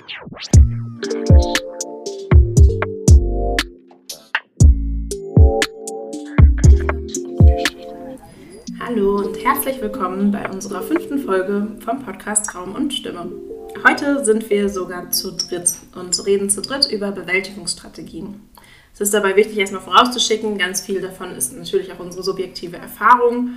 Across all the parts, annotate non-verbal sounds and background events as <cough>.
Hallo und herzlich willkommen bei unserer fünften Folge vom Podcast Raum und Stimme. Heute sind wir sogar zu dritt und reden zu dritt über Bewältigungsstrategien. Es ist dabei wichtig, erstmal vorauszuschicken, ganz viel davon ist natürlich auch unsere subjektive Erfahrung.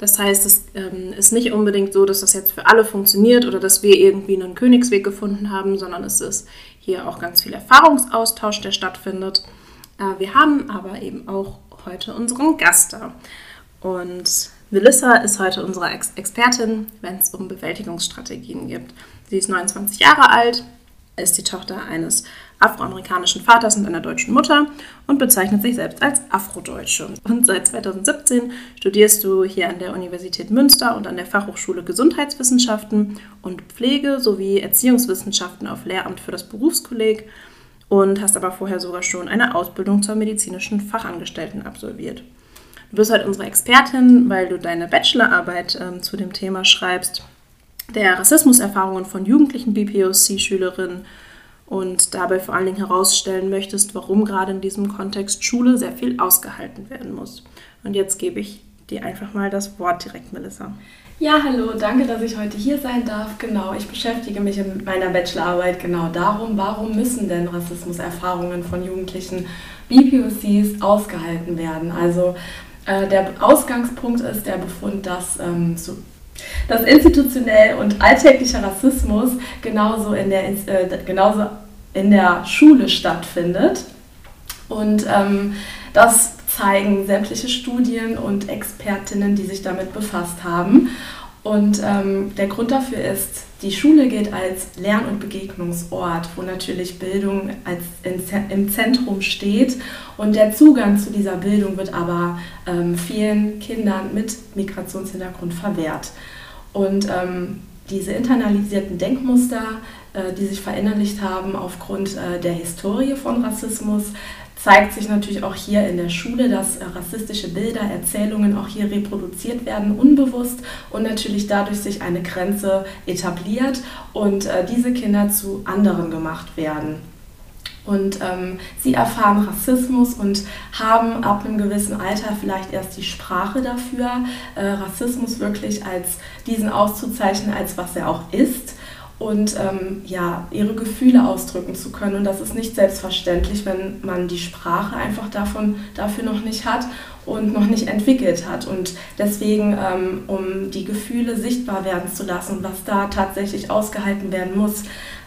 Das heißt, es ähm, ist nicht unbedingt so, dass das jetzt für alle funktioniert oder dass wir irgendwie einen Königsweg gefunden haben, sondern es ist hier auch ganz viel Erfahrungsaustausch, der stattfindet. Äh, wir haben aber eben auch heute unseren Gast da. Und Melissa ist heute unsere Ex Expertin, wenn es um Bewältigungsstrategien geht. Sie ist 29 Jahre alt, ist die Tochter eines afroamerikanischen Vaters und einer deutschen Mutter und bezeichnet sich selbst als Afrodeutsche. Und seit 2017 studierst du hier an der Universität Münster und an der Fachhochschule Gesundheitswissenschaften und Pflege sowie Erziehungswissenschaften auf Lehramt für das Berufskolleg und hast aber vorher sogar schon eine Ausbildung zur medizinischen Fachangestellten absolviert. Du bist halt unsere Expertin, weil du deine Bachelorarbeit ähm, zu dem Thema schreibst, der Rassismuserfahrungen von jugendlichen BPOC-Schülerinnen und dabei vor allen Dingen herausstellen möchtest, warum gerade in diesem Kontext Schule sehr viel ausgehalten werden muss. Und jetzt gebe ich dir einfach mal das Wort direkt, Melissa. Ja, hallo, danke, dass ich heute hier sein darf. Genau, ich beschäftige mich in meiner Bachelorarbeit genau darum, warum müssen denn Rassismuserfahrungen von jugendlichen BPOCs ausgehalten werden. Also äh, der Ausgangspunkt ist der Befund, dass ähm, so dass institutionell und alltäglicher Rassismus genauso in der, äh, genauso in der Schule stattfindet. Und ähm, das zeigen sämtliche Studien und Expertinnen, die sich damit befasst haben. Und ähm, der Grund dafür ist, die Schule gilt als Lern- und Begegnungsort, wo natürlich Bildung als im Zentrum steht. Und der Zugang zu dieser Bildung wird aber ähm, vielen Kindern mit Migrationshintergrund verwehrt. Und ähm, diese internalisierten Denkmuster, äh, die sich verinnerlicht haben aufgrund äh, der Historie von Rassismus, zeigt sich natürlich auch hier in der Schule, dass äh, rassistische Bilder, Erzählungen auch hier reproduziert werden, unbewusst und natürlich dadurch sich eine Grenze etabliert und äh, diese Kinder zu anderen gemacht werden. Und ähm, sie erfahren Rassismus und haben ab einem gewissen Alter vielleicht erst die Sprache dafür, äh, Rassismus wirklich als diesen auszuzeichnen, als was er auch ist und ähm, ja, ihre Gefühle ausdrücken zu können. Und das ist nicht selbstverständlich, wenn man die Sprache einfach davon, dafür noch nicht hat und noch nicht entwickelt hat. Und deswegen, ähm, um die Gefühle sichtbar werden zu lassen was da tatsächlich ausgehalten werden muss,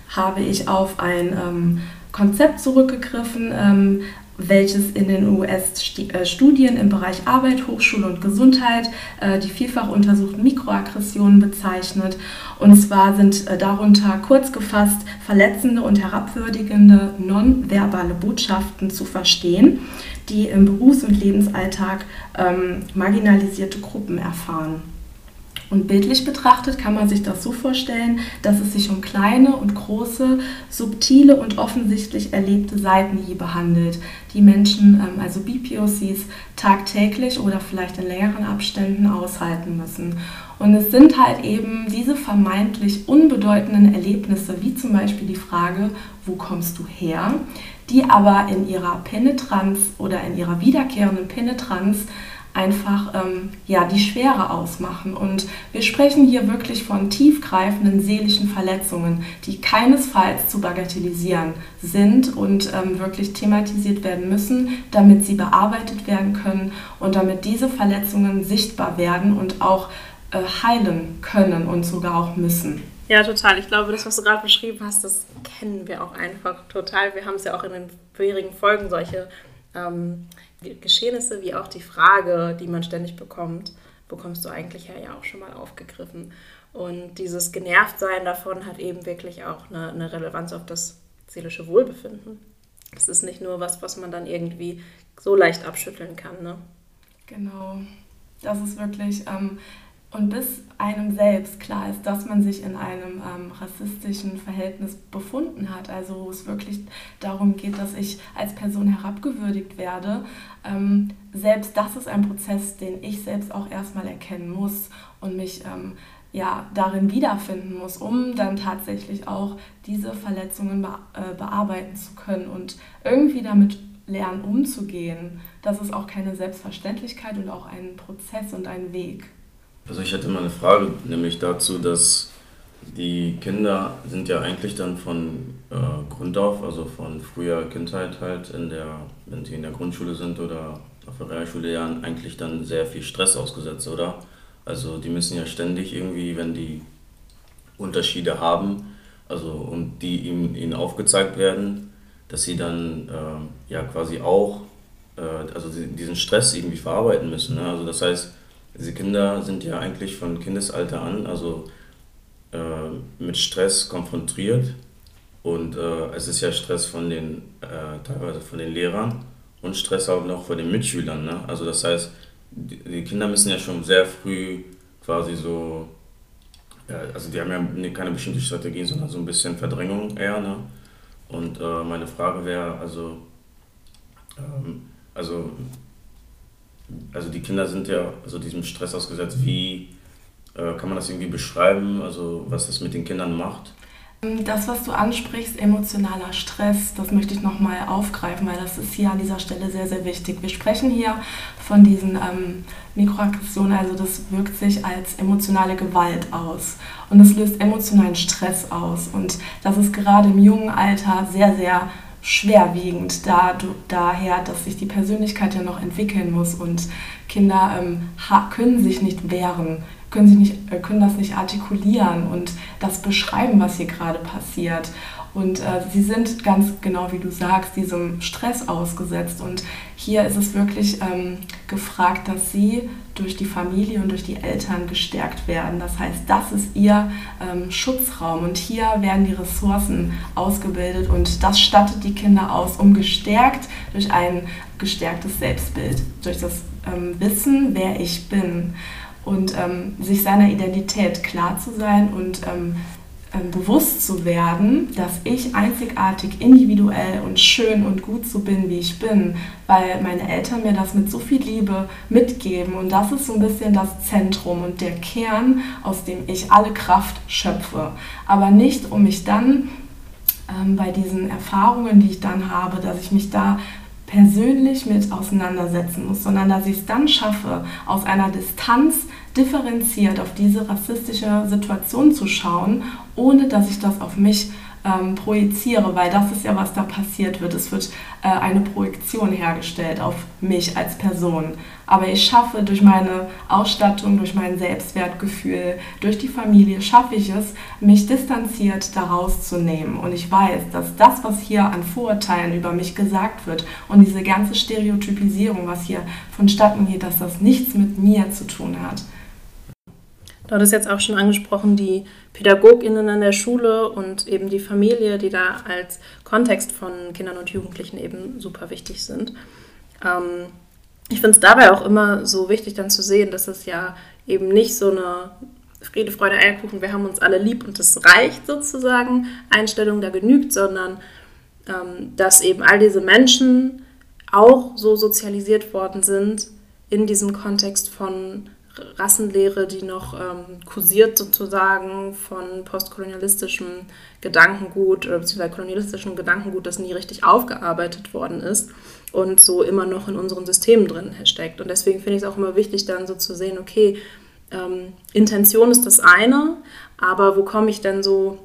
habe ich auf ein ähm, Konzept zurückgegriffen, ähm, welches in den US-Studien im Bereich Arbeit, Hochschule und Gesundheit äh, die vielfach untersuchten Mikroaggressionen bezeichnet. Und zwar sind äh, darunter kurz gefasst verletzende und herabwürdigende nonverbale Botschaften zu verstehen, die im Berufs- und Lebensalltag ähm, marginalisierte Gruppen erfahren. Und bildlich betrachtet kann man sich das so vorstellen, dass es sich um kleine und große, subtile und offensichtlich erlebte Seitenhiebe handelt, die Menschen, ähm, also BPOCs, tagtäglich oder vielleicht in längeren Abständen aushalten müssen. Und es sind halt eben diese vermeintlich unbedeutenden Erlebnisse, wie zum Beispiel die Frage, wo kommst du her, die aber in ihrer Penetranz oder in ihrer wiederkehrenden Penetranz einfach ähm, ja, die Schwere ausmachen. Und wir sprechen hier wirklich von tiefgreifenden seelischen Verletzungen, die keinesfalls zu bagatellisieren sind und ähm, wirklich thematisiert werden müssen, damit sie bearbeitet werden können und damit diese Verletzungen sichtbar werden und auch äh, heilen können und sogar auch müssen. Ja, total. Ich glaube, das, was du gerade beschrieben hast, das kennen wir auch einfach total. Wir haben es ja auch in den vorherigen Folgen solche ähm, Geschehnisse wie auch die Frage, die man ständig bekommt, bekommst du eigentlich ja auch schon mal aufgegriffen. Und dieses Genervtsein davon hat eben wirklich auch eine, eine Relevanz auf das seelische Wohlbefinden. Das ist nicht nur was, was man dann irgendwie so leicht abschütteln kann. Ne? Genau. Das ist wirklich ähm, und bis einem selbst klar ist, dass man sich in einem ähm, rassistischen Verhältnis befunden hat, also wo es wirklich darum geht, dass ich als Person herabgewürdigt werde, ähm, selbst das ist ein Prozess, den ich selbst auch erstmal erkennen muss und mich ähm, ja, darin wiederfinden muss, um dann tatsächlich auch diese Verletzungen be äh, bearbeiten zu können und irgendwie damit lernen umzugehen. Das ist auch keine Selbstverständlichkeit und auch ein Prozess und ein Weg. Also ich hätte mal eine Frage, nämlich dazu, dass die Kinder sind ja eigentlich dann von äh, Grund auf, also von früher Kindheit halt, in der, wenn sie in der Grundschule sind oder auf der Realschule lernen, eigentlich dann sehr viel Stress ausgesetzt, oder? Also die müssen ja ständig irgendwie, wenn die Unterschiede haben, also und die ihnen, ihnen aufgezeigt werden, dass sie dann äh, ja quasi auch äh, also diesen Stress irgendwie verarbeiten müssen. Ne? Also das heißt, diese Kinder sind ja eigentlich von Kindesalter an, also äh, mit Stress konfrontiert und äh, es ist ja Stress von den äh, teilweise von den Lehrern und Stress auch noch von den Mitschülern. Ne? Also das heißt, die Kinder müssen ja schon sehr früh quasi so, ja, also die haben ja keine bestimmte Strategie, sondern so ein bisschen Verdrängung eher. Ne? Und äh, meine Frage wäre, also, ähm, also, also die Kinder sind ja also diesem Stress ausgesetzt. Wie äh, kann man das irgendwie beschreiben, also was das mit den Kindern macht? Das, was du ansprichst, emotionaler Stress, das möchte ich nochmal aufgreifen, weil das ist hier an dieser Stelle sehr, sehr wichtig. Wir sprechen hier von diesen ähm, Mikroaggressionen, also das wirkt sich als emotionale Gewalt aus und es löst emotionalen Stress aus. Und das ist gerade im jungen Alter sehr, sehr schwerwiegend, da, daher, dass sich die Persönlichkeit ja noch entwickeln muss und Kinder ähm, können sich nicht wehren können, sie nicht, äh, können das nicht artikulieren und das beschreiben, was hier gerade passiert. Und äh, sie sind ganz genau, wie du sagst, diesem Stress ausgesetzt. Und hier ist es wirklich ähm, gefragt, dass sie durch die Familie und durch die Eltern gestärkt werden. Das heißt, das ist ihr ähm, Schutzraum. Und hier werden die Ressourcen ausgebildet und das stattet die Kinder aus, um gestärkt durch ein gestärktes Selbstbild, durch das ähm, Wissen, wer ich bin und ähm, sich seiner Identität klar zu sein und ähm, bewusst zu werden, dass ich einzigartig, individuell und schön und gut so bin, wie ich bin, weil meine Eltern mir das mit so viel Liebe mitgeben und das ist so ein bisschen das Zentrum und der Kern, aus dem ich alle Kraft schöpfe. Aber nicht, um mich dann ähm, bei diesen Erfahrungen, die ich dann habe, dass ich mich da persönlich mit auseinandersetzen muss, sondern dass ich es dann schaffe, aus einer Distanz differenziert auf diese rassistische Situation zu schauen, ohne dass ich das auf mich ähm, projiziere, weil das ist ja, was da passiert wird. Es wird äh, eine Projektion hergestellt auf mich als Person. Aber ich schaffe durch meine Ausstattung, durch mein Selbstwertgefühl, durch die Familie, schaffe ich es, mich distanziert daraus zu nehmen. Und ich weiß, dass das, was hier an Vorurteilen über mich gesagt wird und diese ganze Stereotypisierung, was hier vonstatten geht, dass das nichts mit mir zu tun hat. Du hattest jetzt auch schon angesprochen, die PädagogInnen an der Schule und eben die Familie, die da als Kontext von Kindern und Jugendlichen eben super wichtig sind. Ähm, ich finde es dabei auch immer so wichtig dann zu sehen, dass es ja eben nicht so eine Friede, Freude, Eierkuchen, wir haben uns alle lieb und es reicht sozusagen, Einstellung da genügt, sondern ähm, dass eben all diese Menschen auch so sozialisiert worden sind in diesem Kontext von Rassenlehre, die noch ähm, kursiert sozusagen von postkolonialistischem Gedankengut oder beziehungsweise kolonialistischem Gedankengut, das nie richtig aufgearbeitet worden ist und so immer noch in unseren Systemen drin steckt. Und deswegen finde ich es auch immer wichtig, dann so zu sehen, okay, ähm, Intention ist das eine, aber wo komme ich denn so,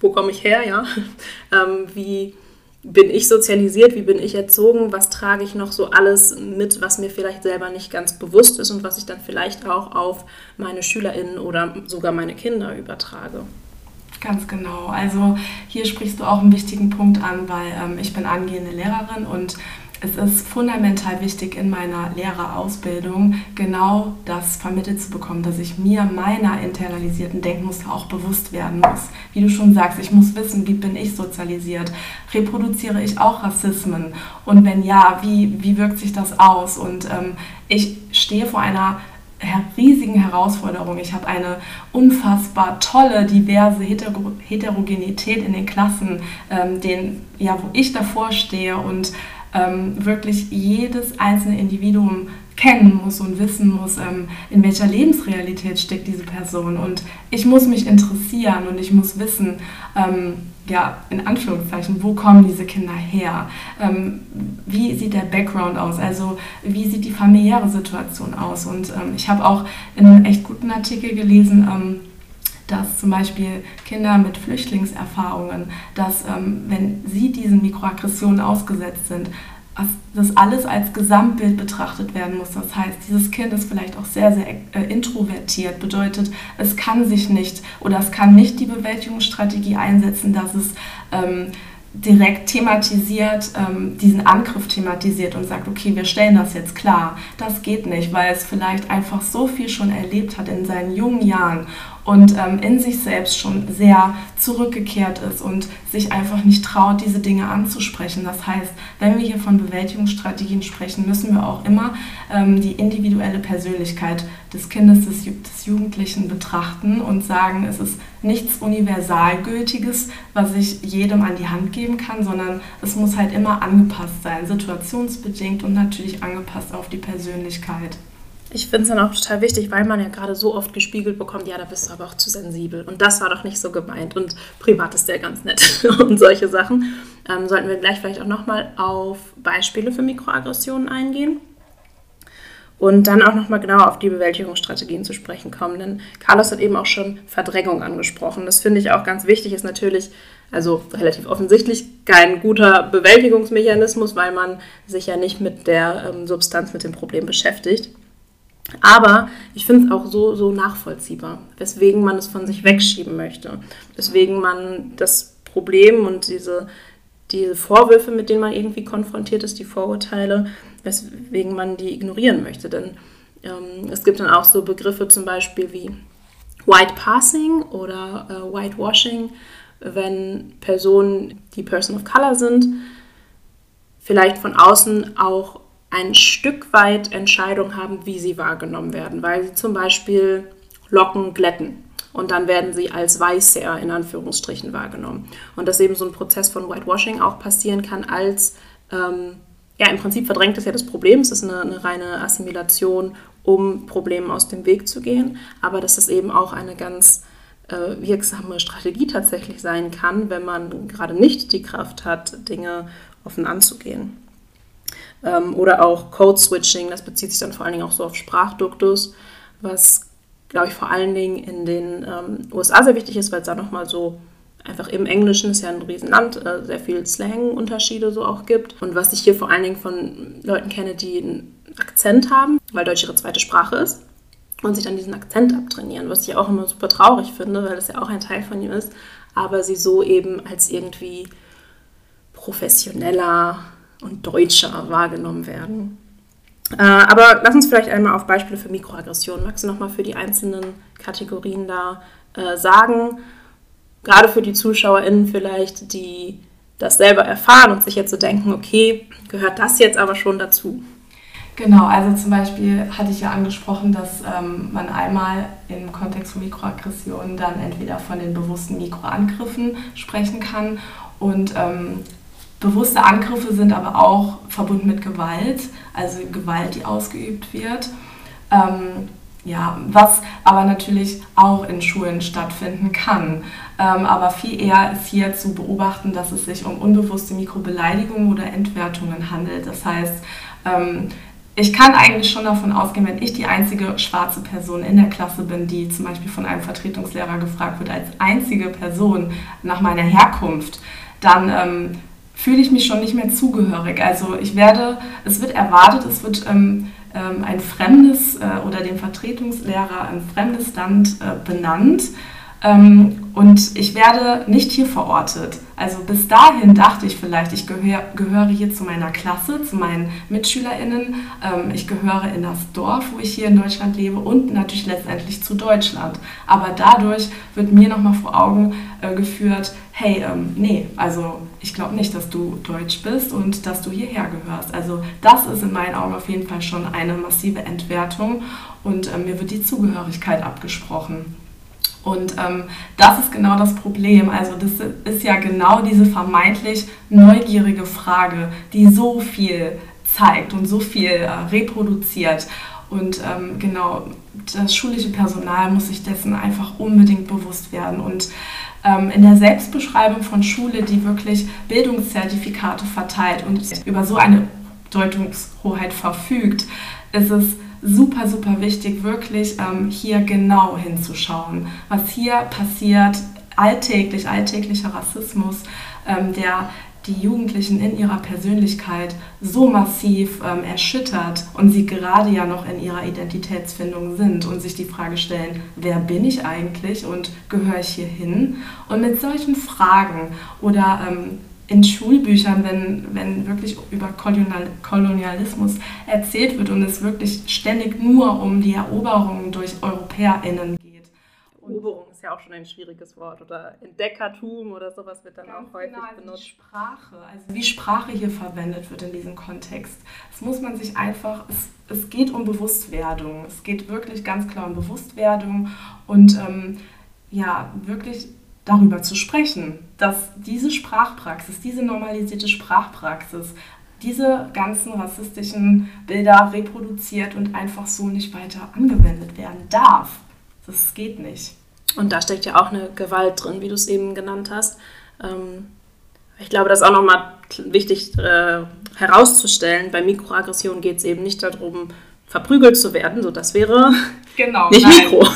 wo komme ich her, ja? <laughs> ähm, wie bin ich sozialisiert, wie bin ich erzogen, was trage ich noch so alles mit, was mir vielleicht selber nicht ganz bewusst ist und was ich dann vielleicht auch auf meine Schülerinnen oder sogar meine Kinder übertrage. Ganz genau. Also hier sprichst du auch einen wichtigen Punkt an, weil ähm, ich bin angehende Lehrerin und es ist fundamental wichtig in meiner Lehrerausbildung genau das vermittelt zu bekommen, dass ich mir meiner internalisierten Denkmuster auch bewusst werden muss. Wie du schon sagst, ich muss wissen, wie bin ich sozialisiert? Reproduziere ich auch Rassismen? Und wenn ja, wie, wie wirkt sich das aus? Und ähm, ich stehe vor einer riesigen Herausforderung. Ich habe eine unfassbar tolle, diverse Heterogenität in den Klassen, ähm, den, ja, wo ich davor stehe und ähm, wirklich jedes einzelne Individuum kennen muss und wissen muss, ähm, in welcher Lebensrealität steckt diese Person. Und ich muss mich interessieren und ich muss wissen, ähm, ja, in Anführungszeichen, wo kommen diese Kinder her? Ähm, wie sieht der Background aus? Also wie sieht die familiäre Situation aus? Und ähm, ich habe auch in einem echt guten Artikel gelesen, ähm, dass zum Beispiel Kinder mit Flüchtlingserfahrungen, dass ähm, wenn sie diesen Mikroaggressionen ausgesetzt sind, das alles als Gesamtbild betrachtet werden muss. Das heißt, dieses Kind ist vielleicht auch sehr, sehr äh, introvertiert, bedeutet, es kann sich nicht oder es kann nicht die Bewältigungsstrategie einsetzen, dass es ähm, direkt thematisiert, ähm, diesen Angriff thematisiert und sagt, okay, wir stellen das jetzt klar. Das geht nicht, weil es vielleicht einfach so viel schon erlebt hat in seinen jungen Jahren und ähm, in sich selbst schon sehr zurückgekehrt ist und sich einfach nicht traut, diese Dinge anzusprechen. Das heißt, wenn wir hier von Bewältigungsstrategien sprechen, müssen wir auch immer ähm, die individuelle Persönlichkeit des Kindes, des, des Jugendlichen betrachten und sagen, es ist nichts Universalgültiges, was ich jedem an die Hand geben kann, sondern es muss halt immer angepasst sein, situationsbedingt und natürlich angepasst auf die Persönlichkeit. Ich finde es dann auch total wichtig, weil man ja gerade so oft gespiegelt bekommt, ja, da bist du aber auch zu sensibel. Und das war doch nicht so gemeint. Und privat ist der ganz nett <laughs> und solche Sachen. Ähm, sollten wir gleich vielleicht auch nochmal auf Beispiele für Mikroaggressionen eingehen. Und dann auch nochmal genau auf die Bewältigungsstrategien zu sprechen kommen. Denn Carlos hat eben auch schon Verdrängung angesprochen. Das finde ich auch ganz wichtig, ist natürlich, also relativ offensichtlich, kein guter Bewältigungsmechanismus, weil man sich ja nicht mit der ähm, Substanz, mit dem Problem beschäftigt. Aber ich finde es auch so, so nachvollziehbar, weswegen man es von sich wegschieben möchte. Weswegen man das Problem und diese, diese Vorwürfe, mit denen man irgendwie konfrontiert ist, die Vorurteile, weswegen man die ignorieren möchte. Denn ähm, es gibt dann auch so Begriffe zum Beispiel wie White Passing oder äh, Whitewashing, wenn Personen, die Person of Color sind, vielleicht von außen auch ein Stück weit Entscheidung haben, wie sie wahrgenommen werden, weil sie zum Beispiel Locken glätten und dann werden sie als weißer in Anführungsstrichen wahrgenommen. Und dass eben so ein Prozess von Whitewashing auch passieren kann als, ähm, ja im Prinzip verdrängt es ja das Problem, es ist eine, eine reine Assimilation, um Problemen aus dem Weg zu gehen, aber dass es eben auch eine ganz äh, wirksame Strategie tatsächlich sein kann, wenn man gerade nicht die Kraft hat, Dinge offen anzugehen. Ähm, oder auch Code-Switching, das bezieht sich dann vor allen Dingen auch so auf Sprachduktus, was, glaube ich, vor allen Dingen in den ähm, USA sehr wichtig ist, weil es da nochmal so einfach im Englischen ist ja ein Riesenland, äh, sehr viel Slang-Unterschiede so auch gibt. Und was ich hier vor allen Dingen von Leuten kenne, die einen Akzent haben, weil Deutsch ihre zweite Sprache ist und sich dann diesen Akzent abtrainieren, was ich auch immer super traurig finde, weil das ja auch ein Teil von ihm ist, aber sie so eben als irgendwie professioneller, und deutscher wahrgenommen werden. Äh, aber lass uns vielleicht einmal auf Beispiele für Mikroaggressionen. Magst du nochmal für die einzelnen Kategorien da äh, sagen? Gerade für die ZuschauerInnen vielleicht, die das selber erfahren und sich jetzt so denken, okay, gehört das jetzt aber schon dazu? Genau, also zum Beispiel hatte ich ja angesprochen, dass ähm, man einmal im Kontext von Mikroaggressionen dann entweder von den bewussten Mikroangriffen sprechen kann und ähm, Bewusste Angriffe sind aber auch verbunden mit Gewalt, also Gewalt, die ausgeübt wird. Ähm, ja, was aber natürlich auch in Schulen stattfinden kann. Ähm, aber viel eher ist hier zu beobachten, dass es sich um unbewusste Mikrobeleidigungen oder Entwertungen handelt. Das heißt, ähm, ich kann eigentlich schon davon ausgehen, wenn ich die einzige schwarze Person in der Klasse bin, die zum Beispiel von einem Vertretungslehrer gefragt wird, als einzige Person nach meiner Herkunft, dann ähm, fühle ich mich schon nicht mehr zugehörig. Also ich werde, es wird erwartet, es wird ähm, ähm, ein fremdes äh, oder den Vertretungslehrer ein fremdes Land äh, benannt ähm, und ich werde nicht hier verortet. Also bis dahin dachte ich vielleicht, ich gehör, gehöre hier zu meiner Klasse, zu meinen MitschülerInnen, ähm, ich gehöre in das Dorf, wo ich hier in Deutschland lebe und natürlich letztendlich zu Deutschland. Aber dadurch wird mir nochmal vor Augen äh, geführt, hey, ähm, nee, also ich glaube nicht, dass du deutsch bist und dass du hierher gehörst. Also das ist in meinen Augen auf jeden Fall schon eine massive Entwertung und äh, mir wird die Zugehörigkeit abgesprochen. Und ähm, das ist genau das Problem. Also das ist ja genau diese vermeintlich neugierige Frage, die so viel zeigt und so viel äh, reproduziert. Und ähm, genau, das schulische Personal muss sich dessen einfach unbedingt bewusst werden. Und in der Selbstbeschreibung von Schule, die wirklich Bildungszertifikate verteilt und über so eine Deutungshoheit verfügt, ist es super, super wichtig, wirklich ähm, hier genau hinzuschauen, was hier passiert, alltäglich, alltäglicher Rassismus, ähm, der die Jugendlichen in ihrer Persönlichkeit so massiv ähm, erschüttert und sie gerade ja noch in ihrer Identitätsfindung sind und sich die Frage stellen, wer bin ich eigentlich und gehöre ich hier hin? Und mit solchen Fragen oder ähm, in Schulbüchern, wenn, wenn wirklich über Kolonial Kolonialismus erzählt wird und es wirklich ständig nur um die Eroberungen durch EuropäerInnen geht. Eroberung ist ja auch schon ein schwieriges Wort oder Entdeckertum oder sowas wird dann Ganz auch häufig genau, also benutzt. Sprache, also wie Sprache hier verwendet wird in diesem Kontext. Das muss man sich einfach, es, es geht um Bewusstwerdung. Es geht wirklich ganz klar um Bewusstwerdung und ähm, ja, wirklich darüber zu sprechen, dass diese Sprachpraxis, diese normalisierte Sprachpraxis, diese ganzen rassistischen Bilder reproduziert und einfach so nicht weiter angewendet werden darf. Das geht nicht. Und da steckt ja auch eine Gewalt drin, wie du es eben genannt hast. Ähm, ich glaube, das ist auch nochmal wichtig äh, herauszustellen. Bei Mikroaggressionen geht es eben nicht darum, verprügelt zu werden, so das wäre genau, nicht nein. Mikro,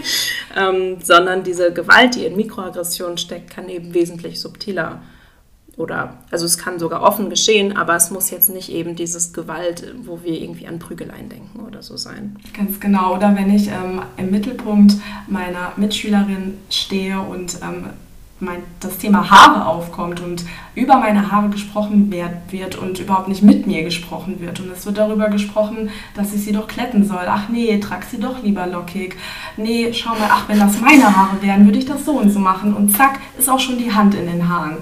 <laughs> ähm, sondern diese Gewalt, die in Mikroaggressionen steckt, kann eben wesentlich subtiler oder also es kann sogar offen geschehen, aber es muss jetzt nicht eben dieses Gewalt, wo wir irgendwie an Prügeleien denken oder so sein. Ganz genau. Oder wenn ich ähm, im Mittelpunkt meiner Mitschülerin stehe und ähm, mein, das Thema Haare aufkommt und über meine Haare gesprochen wird und überhaupt nicht mit mir gesprochen wird. Und es wird darüber gesprochen, dass ich sie doch kletten soll. Ach nee, trag sie doch lieber lockig. Nee, schau mal, ach, wenn das meine Haare wären, würde ich das so und so machen. Und zack, ist auch schon die Hand in den Haaren.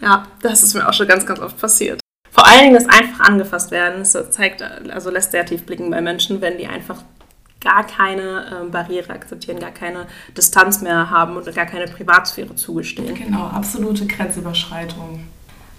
Ja, das ist mir auch schon ganz, ganz oft passiert. Vor allen Dingen das einfach angefasst werden, das zeigt, also lässt sehr tief blicken bei Menschen, wenn die einfach gar keine äh, Barriere akzeptieren, gar keine Distanz mehr haben oder gar keine Privatsphäre zugestehen. Genau, absolute Grenzüberschreitung.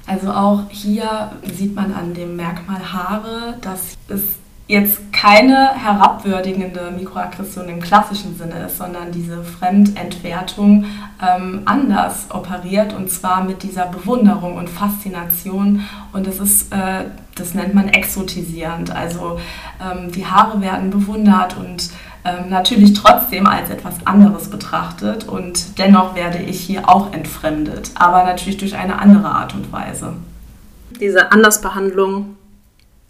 Also auch hier sieht man an dem Merkmal Haare, dass es jetzt keine herabwürdigende Mikroaggression im klassischen Sinne ist, sondern diese Fremdentwertung ähm, anders operiert und zwar mit dieser Bewunderung und Faszination und das ist, äh, das nennt man exotisierend. Also ähm, die Haare werden bewundert und ähm, natürlich trotzdem als etwas anderes betrachtet und dennoch werde ich hier auch entfremdet, aber natürlich durch eine andere Art und Weise. Diese Andersbehandlung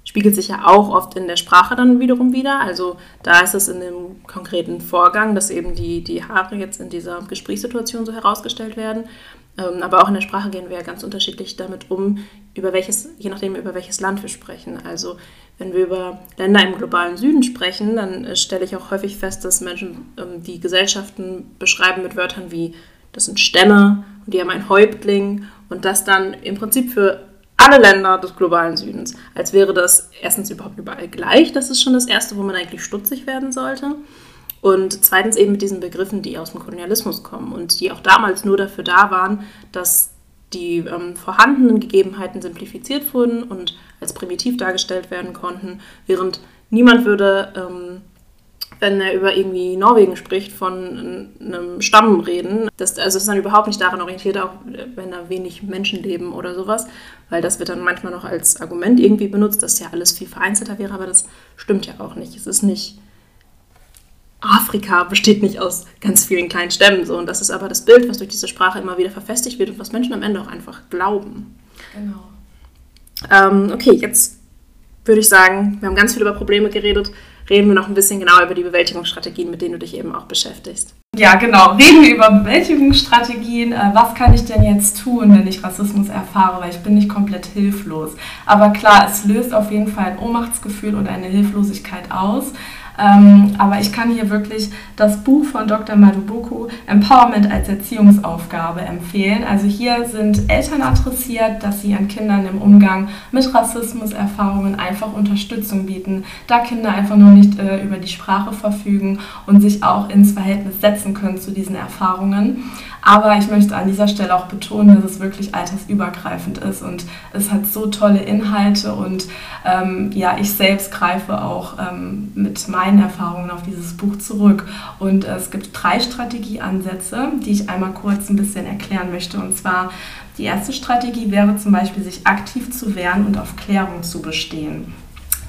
spiegelt sich ja auch oft in der Sprache dann wiederum wieder. Also da ist es in dem konkreten Vorgang, dass eben die, die Haare jetzt in dieser Gesprächssituation so herausgestellt werden. Ähm, aber auch in der Sprache gehen wir ja ganz unterschiedlich damit um, über welches, je nachdem, über welches Land wir sprechen. Also wenn wir über Länder im globalen Süden sprechen, dann äh, stelle ich auch häufig fest, dass Menschen ähm, die Gesellschaften beschreiben mit Wörtern wie, das sind Stämme und die haben ein Häuptling und das dann im Prinzip für alle Länder des globalen Südens, als wäre das erstens überhaupt überall gleich. Das ist schon das Erste, wo man eigentlich stutzig werden sollte. Und zweitens eben mit diesen Begriffen, die aus dem Kolonialismus kommen und die auch damals nur dafür da waren, dass die ähm, vorhandenen Gegebenheiten simplifiziert wurden und als primitiv dargestellt werden konnten, während niemand würde ähm, wenn er über irgendwie Norwegen spricht, von einem Stamm reden. Das, also ist dann überhaupt nicht daran orientiert, auch wenn da wenig Menschen leben oder sowas, weil das wird dann manchmal noch als Argument irgendwie benutzt, dass ja alles viel vereinzelter wäre, aber das stimmt ja auch nicht. Es ist nicht. Afrika besteht nicht aus ganz vielen kleinen Stämmen so und das ist aber das Bild, was durch diese Sprache immer wieder verfestigt wird und was Menschen am Ende auch einfach glauben. Genau. Ähm, okay, jetzt würde ich sagen, wir haben ganz viel über Probleme geredet reden wir noch ein bisschen genauer über die Bewältigungsstrategien, mit denen du dich eben auch beschäftigst. Ja, genau. Reden wir über Bewältigungsstrategien. Äh, was kann ich denn jetzt tun, wenn ich Rassismus erfahre? Weil ich bin nicht komplett hilflos. Aber klar, es löst auf jeden Fall ein Ohnmachtsgefühl und eine Hilflosigkeit aus. Ähm, aber ich kann hier wirklich das Buch von Dr. Madubuku Empowerment als Erziehungsaufgabe empfehlen. Also hier sind Eltern adressiert, dass sie ihren Kindern im Umgang mit Rassismuserfahrungen einfach Unterstützung bieten, da Kinder einfach nur nicht äh, über die Sprache verfügen und sich auch ins Verhältnis setzen können zu diesen Erfahrungen. Aber ich möchte an dieser Stelle auch betonen, dass es wirklich altersübergreifend ist und es hat so tolle Inhalte und ähm, ja, ich selbst greife auch ähm, mit meinen Erfahrungen auf dieses Buch zurück. Und äh, es gibt drei Strategieansätze, die ich einmal kurz ein bisschen erklären möchte. Und zwar die erste Strategie wäre zum Beispiel, sich aktiv zu wehren und auf Klärung zu bestehen.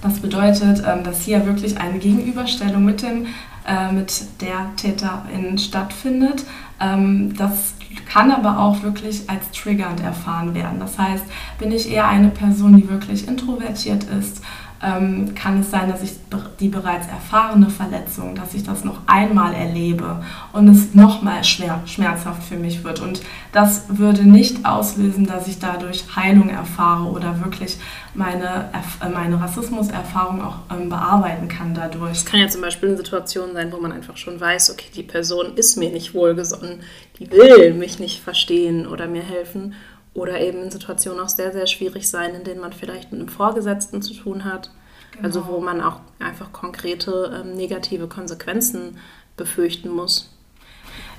Das bedeutet, ähm, dass hier wirklich eine Gegenüberstellung mit dem äh, mit der Täterin stattfindet. Ähm, das kann aber auch wirklich als triggernd erfahren werden. Das heißt, bin ich eher eine Person, die wirklich introvertiert ist, ähm, kann es sein, dass ich die bereits erfahrene Verletzung, dass ich das noch einmal erlebe und es nochmal schwer, schmerzhaft für mich wird. Und das würde nicht auslösen, dass ich dadurch Heilung erfahre oder wirklich meine, äh, meine Rassismuserfahrung auch ähm, bearbeiten kann dadurch. Es kann ja zum Beispiel eine Situation sein, wo man einfach schon weiß, okay, die Person ist mir nicht wohlgesonnen, die will mich nicht verstehen oder mir helfen oder eben in Situationen auch sehr, sehr schwierig sein, in denen man vielleicht mit einem Vorgesetzten zu tun hat. Genau. Also wo man auch einfach konkrete ähm, negative Konsequenzen befürchten muss.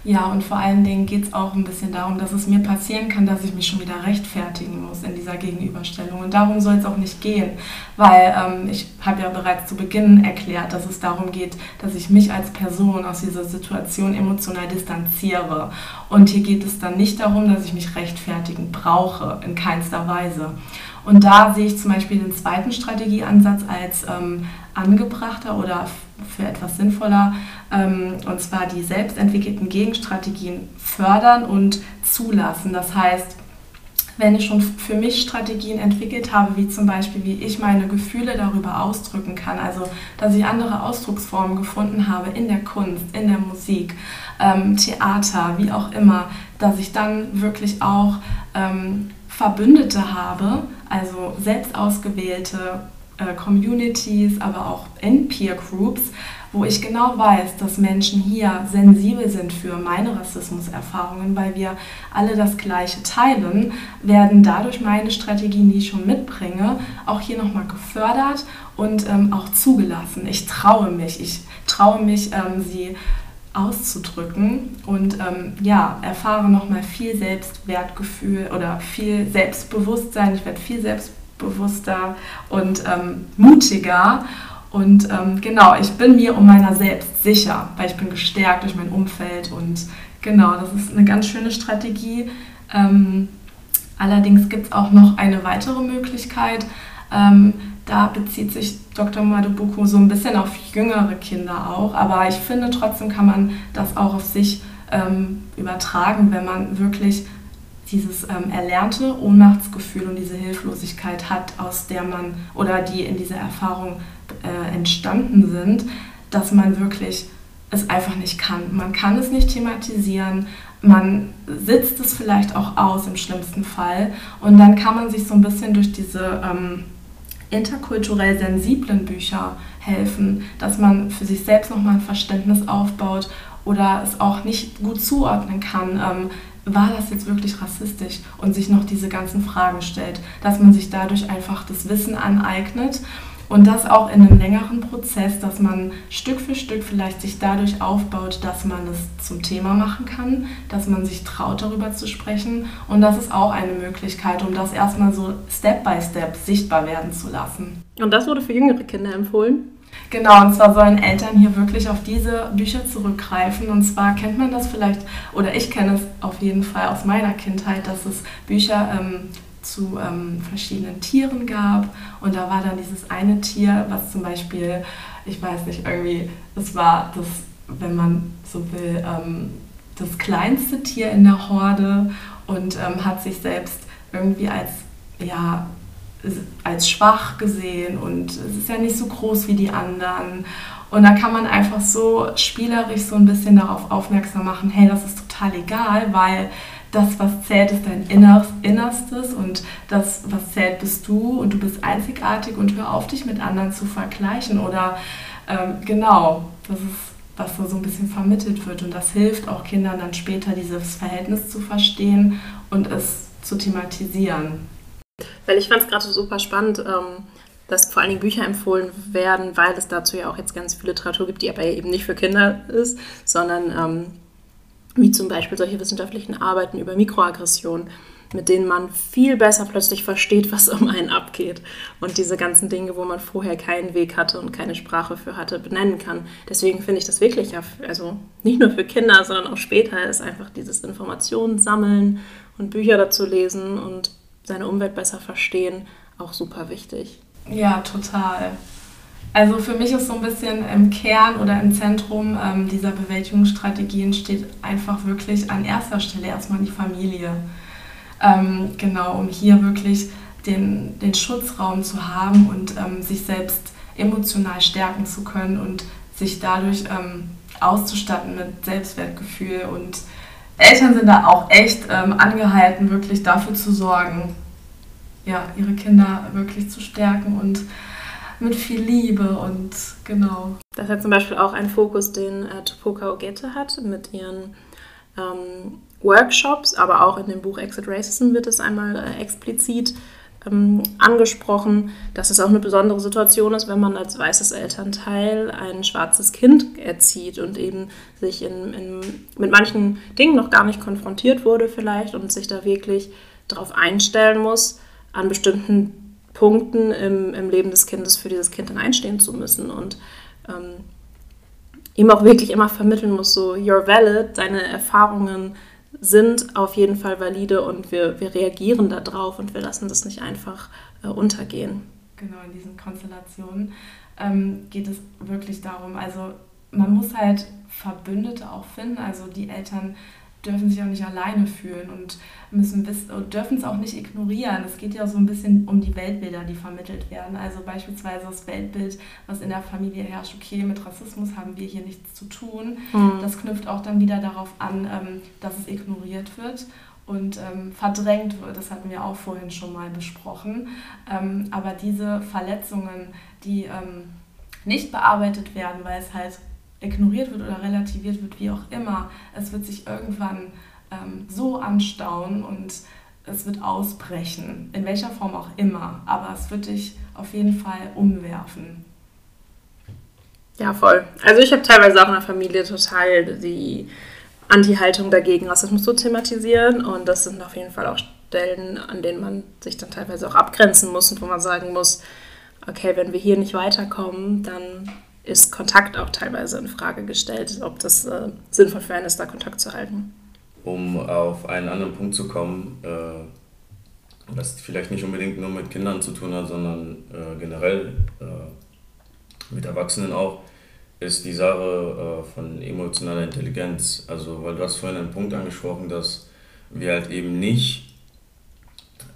Ja, und vor allen Dingen geht es auch ein bisschen darum, dass es mir passieren kann, dass ich mich schon wieder rechtfertigen muss in dieser Gegenüberstellung. Und darum soll es auch nicht gehen, weil ähm, ich habe ja bereits zu Beginn erklärt, dass es darum geht, dass ich mich als Person aus dieser Situation emotional distanziere. Und hier geht es dann nicht darum, dass ich mich rechtfertigen brauche, in keinster Weise. Und da sehe ich zum Beispiel den zweiten Strategieansatz als ähm, angebrachter oder für etwas sinnvoller, und zwar die selbstentwickelten Gegenstrategien fördern und zulassen. Das heißt, wenn ich schon für mich Strategien entwickelt habe, wie zum Beispiel, wie ich meine Gefühle darüber ausdrücken kann, also dass ich andere Ausdrucksformen gefunden habe in der Kunst, in der Musik, ähm, Theater, wie auch immer, dass ich dann wirklich auch ähm, Verbündete habe, also selbst ausgewählte äh, Communities, aber auch in Peer Groups, wo ich genau weiß, dass Menschen hier sensibel sind für meine Rassismuserfahrungen, weil wir alle das Gleiche teilen, werden dadurch meine Strategien, die ich schon mitbringe, auch hier nochmal gefördert und ähm, auch zugelassen. Ich traue mich, ich traue mich, ähm, sie auszudrücken und ähm, ja, erfahre nochmal viel Selbstwertgefühl oder viel Selbstbewusstsein. Ich werde viel selbstbewusster und ähm, mutiger und ähm, genau, ich bin mir um meiner selbst sicher, weil ich bin gestärkt durch mein Umfeld und genau, das ist eine ganz schöne Strategie. Ähm, allerdings gibt es auch noch eine weitere Möglichkeit. Ähm, da bezieht sich Dr. Madubuku so ein bisschen auf jüngere Kinder auch, aber ich finde trotzdem kann man das auch auf sich ähm, übertragen, wenn man wirklich dieses ähm, erlernte Ohnmachtsgefühl und diese Hilflosigkeit hat, aus der man oder die in dieser Erfahrung äh, entstanden sind, dass man wirklich es einfach nicht kann. Man kann es nicht thematisieren, man sitzt es vielleicht auch aus im schlimmsten Fall und dann kann man sich so ein bisschen durch diese ähm, interkulturell sensiblen Bücher helfen, dass man für sich selbst nochmal ein Verständnis aufbaut oder es auch nicht gut zuordnen kann. Ähm, war das jetzt wirklich rassistisch und sich noch diese ganzen Fragen stellt, dass man sich dadurch einfach das Wissen aneignet und das auch in einem längeren Prozess, dass man Stück für Stück vielleicht sich dadurch aufbaut, dass man es zum Thema machen kann, dass man sich traut, darüber zu sprechen. Und das ist auch eine Möglichkeit, um das erstmal so Step by Step sichtbar werden zu lassen. Und das wurde für jüngere Kinder empfohlen? Genau, und zwar sollen Eltern hier wirklich auf diese Bücher zurückgreifen. Und zwar kennt man das vielleicht, oder ich kenne es auf jeden Fall aus meiner Kindheit, dass es Bücher ähm, zu ähm, verschiedenen Tieren gab. Und da war dann dieses eine Tier, was zum Beispiel, ich weiß nicht, irgendwie, das war das, wenn man so will, ähm, das kleinste Tier in der Horde und ähm, hat sich selbst irgendwie als, ja, als schwach gesehen und es ist ja nicht so groß wie die anderen. Und da kann man einfach so spielerisch so ein bisschen darauf aufmerksam machen, hey, das ist total egal, weil das, was zählt, ist dein Innerstes und das, was zählt, bist du und du bist einzigartig und hör auf, dich mit anderen zu vergleichen oder Ähm, genau, das ist, was so ein bisschen vermittelt wird. Und das hilft auch Kindern dann später, dieses Verhältnis zu verstehen und es zu thematisieren. Weil ich fand es gerade super spannend, ähm, dass vor allen Dingen Bücher empfohlen werden, weil es dazu ja auch jetzt ganz viel Literatur gibt, die aber eben nicht für Kinder ist, sondern ähm, wie zum Beispiel solche wissenschaftlichen Arbeiten über Mikroaggression, mit denen man viel besser plötzlich versteht, was um einen abgeht und diese ganzen Dinge, wo man vorher keinen Weg hatte und keine Sprache für hatte, benennen kann. Deswegen finde ich das wirklich, also nicht nur für Kinder, sondern auch später ist einfach dieses Informationen sammeln und Bücher dazu lesen und seine Umwelt besser verstehen auch super wichtig. Ja, total. Also für mich ist so ein bisschen im Kern oder im Zentrum ähm, dieser Bewältigungsstrategien steht einfach wirklich an erster Stelle erstmal die Familie. Ähm, genau, um hier wirklich den, den Schutzraum zu haben und ähm, sich selbst emotional stärken zu können und sich dadurch ähm, auszustatten mit Selbstwertgefühl. Und Eltern sind da auch echt ähm, angehalten, wirklich dafür zu sorgen, ja, ihre Kinder wirklich zu stärken und mit viel Liebe und genau. Das hat zum Beispiel auch einen Fokus, den äh, Tupoka Ogette hat mit ihren ähm, Workshops, aber auch in dem Buch Exit Racism wird es einmal äh, explizit ähm, angesprochen, dass es auch eine besondere Situation ist, wenn man als weißes Elternteil ein schwarzes Kind erzieht und eben sich in, in, mit manchen Dingen noch gar nicht konfrontiert wurde vielleicht und sich da wirklich darauf einstellen muss, an bestimmten Punkten im, im Leben des Kindes für dieses Kind dann einstehen zu müssen und ähm, ihm auch wirklich immer vermitteln muss, so, you're valid, deine Erfahrungen sind auf jeden Fall valide und wir, wir reagieren darauf und wir lassen das nicht einfach äh, untergehen. Genau, in diesen Konstellationen ähm, geht es wirklich darum, also man muss halt Verbündete auch finden, also die Eltern dürfen sich auch nicht alleine fühlen und müssen dürfen es auch nicht ignorieren. Es geht ja so ein bisschen um die Weltbilder, die vermittelt werden. Also beispielsweise das Weltbild, was in der Familie herrscht, okay, mit Rassismus haben wir hier nichts zu tun. Mhm. Das knüpft auch dann wieder darauf an, ähm, dass es ignoriert wird und ähm, verdrängt wird. Das hatten wir auch vorhin schon mal besprochen. Ähm, aber diese Verletzungen, die ähm, nicht bearbeitet werden, weil es halt ignoriert wird oder relativiert wird, wie auch immer, es wird sich irgendwann ähm, so anstauen und es wird ausbrechen, in welcher Form auch immer, aber es wird dich auf jeden Fall umwerfen. Ja, voll. Also ich habe teilweise auch in der Familie total die Anti-Haltung dagegen, Rassismus zu thematisieren und das sind auf jeden Fall auch Stellen, an denen man sich dann teilweise auch abgrenzen muss und wo man sagen muss, okay, wenn wir hier nicht weiterkommen, dann ist Kontakt auch teilweise in Frage gestellt, ob das äh, sinnvoll für einen ist, da Kontakt zu halten. Um auf einen anderen Punkt zu kommen, äh, was vielleicht nicht unbedingt nur mit Kindern zu tun hat, sondern äh, generell äh, mit Erwachsenen auch, ist die Sache äh, von emotionaler Intelligenz. Also, weil du hast vorhin einen Punkt angesprochen, dass wir halt eben nicht,